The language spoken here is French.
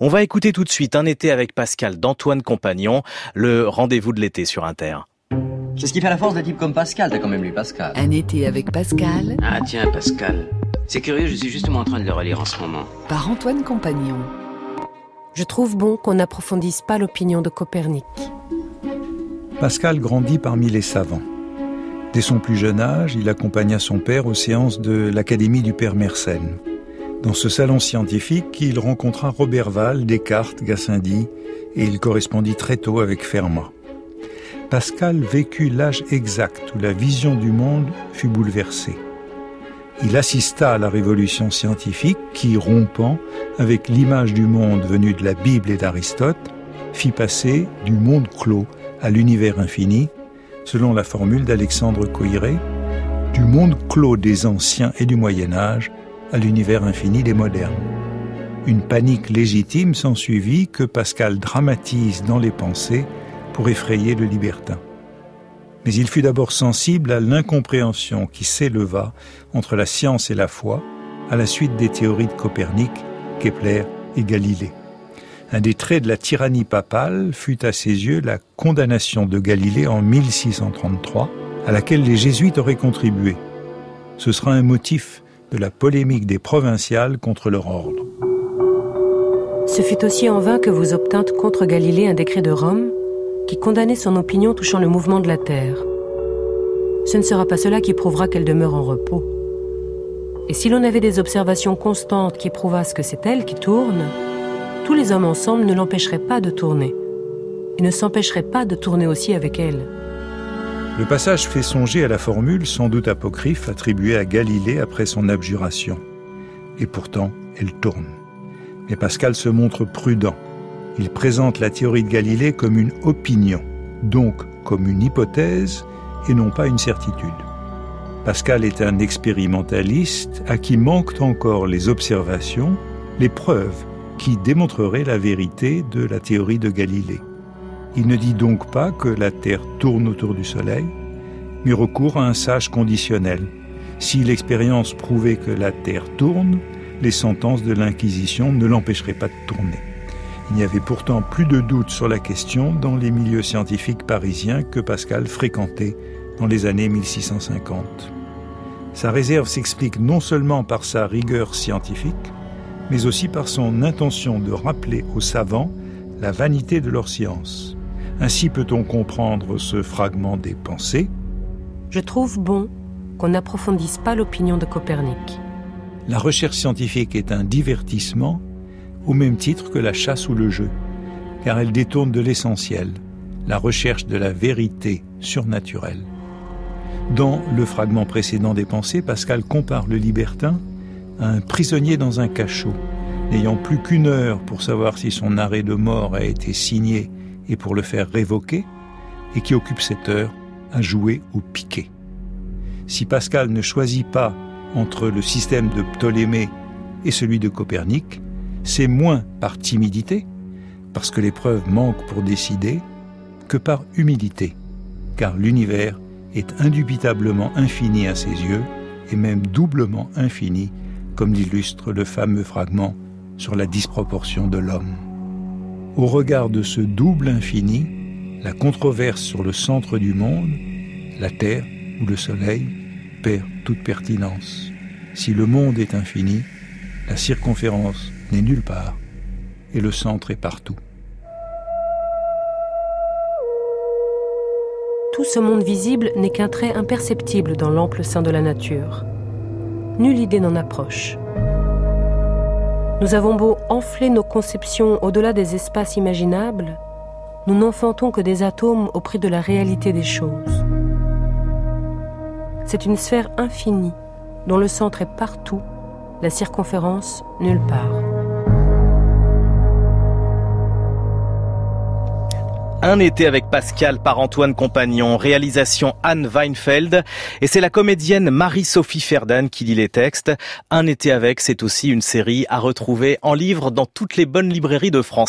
On va écouter tout de suite un été avec Pascal d'Antoine Compagnon, le rendez-vous de l'été sur Inter. C'est ce qui fait la force de types comme Pascal, t'as quand même lu Pascal. Un été avec Pascal. Ah tiens, Pascal. C'est curieux, je suis justement en train de le relire en ce moment. Par Antoine Compagnon. Je trouve bon qu'on n'approfondisse pas l'opinion de Copernic. Pascal grandit parmi les savants. Dès son plus jeune âge, il accompagna son père aux séances de l'Académie du Père Mersenne. Dans ce salon scientifique, il rencontra Robert Val, Descartes, Gassendi, et il correspondit très tôt avec Fermat. Pascal vécut l'âge exact où la vision du monde fut bouleversée. Il assista à la révolution scientifique qui, rompant avec l'image du monde venue de la Bible et d'Aristote, fit passer du monde clos à l'univers infini, selon la formule d'Alexandre Coiré, du monde clos des anciens et du Moyen Âge à l'univers infini des modernes. Une panique légitime s'ensuivit que Pascal dramatise dans les pensées pour effrayer le libertin mais il fut d'abord sensible à l'incompréhension qui s'éleva entre la science et la foi à la suite des théories de Copernic, Kepler et Galilée. Un des traits de la tyrannie papale fut à ses yeux la condamnation de Galilée en 1633, à laquelle les jésuites auraient contribué. Ce sera un motif de la polémique des provinciales contre leur ordre. Ce fut aussi en vain que vous obtîntes contre Galilée un décret de Rome qui condamnait son opinion touchant le mouvement de la Terre. Ce ne sera pas cela qui prouvera qu'elle demeure en repos. Et si l'on avait des observations constantes qui prouvassent que c'est elle qui tourne, tous les hommes ensemble ne l'empêcheraient pas de tourner, et ne s'empêcheraient pas de tourner aussi avec elle. Le passage fait songer à la formule sans doute apocryphe attribuée à Galilée après son abjuration. Et pourtant, elle tourne. Mais Pascal se montre prudent il présente la théorie de Galilée comme une opinion, donc comme une hypothèse et non pas une certitude. Pascal est un expérimentaliste à qui manquent encore les observations, les preuves qui démontreraient la vérité de la théorie de Galilée. Il ne dit donc pas que la Terre tourne autour du Soleil, mais recourt à un sage conditionnel. Si l'expérience prouvait que la Terre tourne, les sentences de l'Inquisition ne l'empêcheraient pas de tourner. Il n'y avait pourtant plus de doute sur la question dans les milieux scientifiques parisiens que Pascal fréquentait dans les années 1650. Sa réserve s'explique non seulement par sa rigueur scientifique, mais aussi par son intention de rappeler aux savants la vanité de leur science. Ainsi peut-on comprendre ce fragment des pensées. Je trouve bon qu'on n'approfondisse pas l'opinion de Copernic. La recherche scientifique est un divertissement au même titre que la chasse ou le jeu, car elle détourne de l'essentiel, la recherche de la vérité surnaturelle. Dans le fragment précédent des pensées, Pascal compare le libertin à un prisonnier dans un cachot, n'ayant plus qu'une heure pour savoir si son arrêt de mort a été signé et pour le faire révoquer, et qui occupe cette heure à jouer au piquet. Si Pascal ne choisit pas entre le système de Ptolémée et celui de Copernic, c'est moins par timidité, parce que les preuves manquent pour décider, que par humilité, car l'univers est indubitablement infini à ses yeux, et même doublement infini, comme l'illustre le fameux fragment sur la disproportion de l'homme. Au regard de ce double infini, la controverse sur le centre du monde, la Terre ou le Soleil, perd toute pertinence. Si le monde est infini, la circonférence n'est nulle part et le centre est partout. Tout ce monde visible n'est qu'un trait imperceptible dans l'ample sein de la nature. Nulle idée n'en approche. Nous avons beau enfler nos conceptions au-delà des espaces imaginables, nous n'enfantons que des atomes au prix de la réalité des choses. C'est une sphère infinie dont le centre est partout, la circonférence nulle part. Un été avec Pascal par Antoine Compagnon, réalisation Anne Weinfeld, et c'est la comédienne Marie-Sophie Ferdan qui lit les textes. Un été avec, c'est aussi une série à retrouver en livre dans toutes les bonnes librairies de France.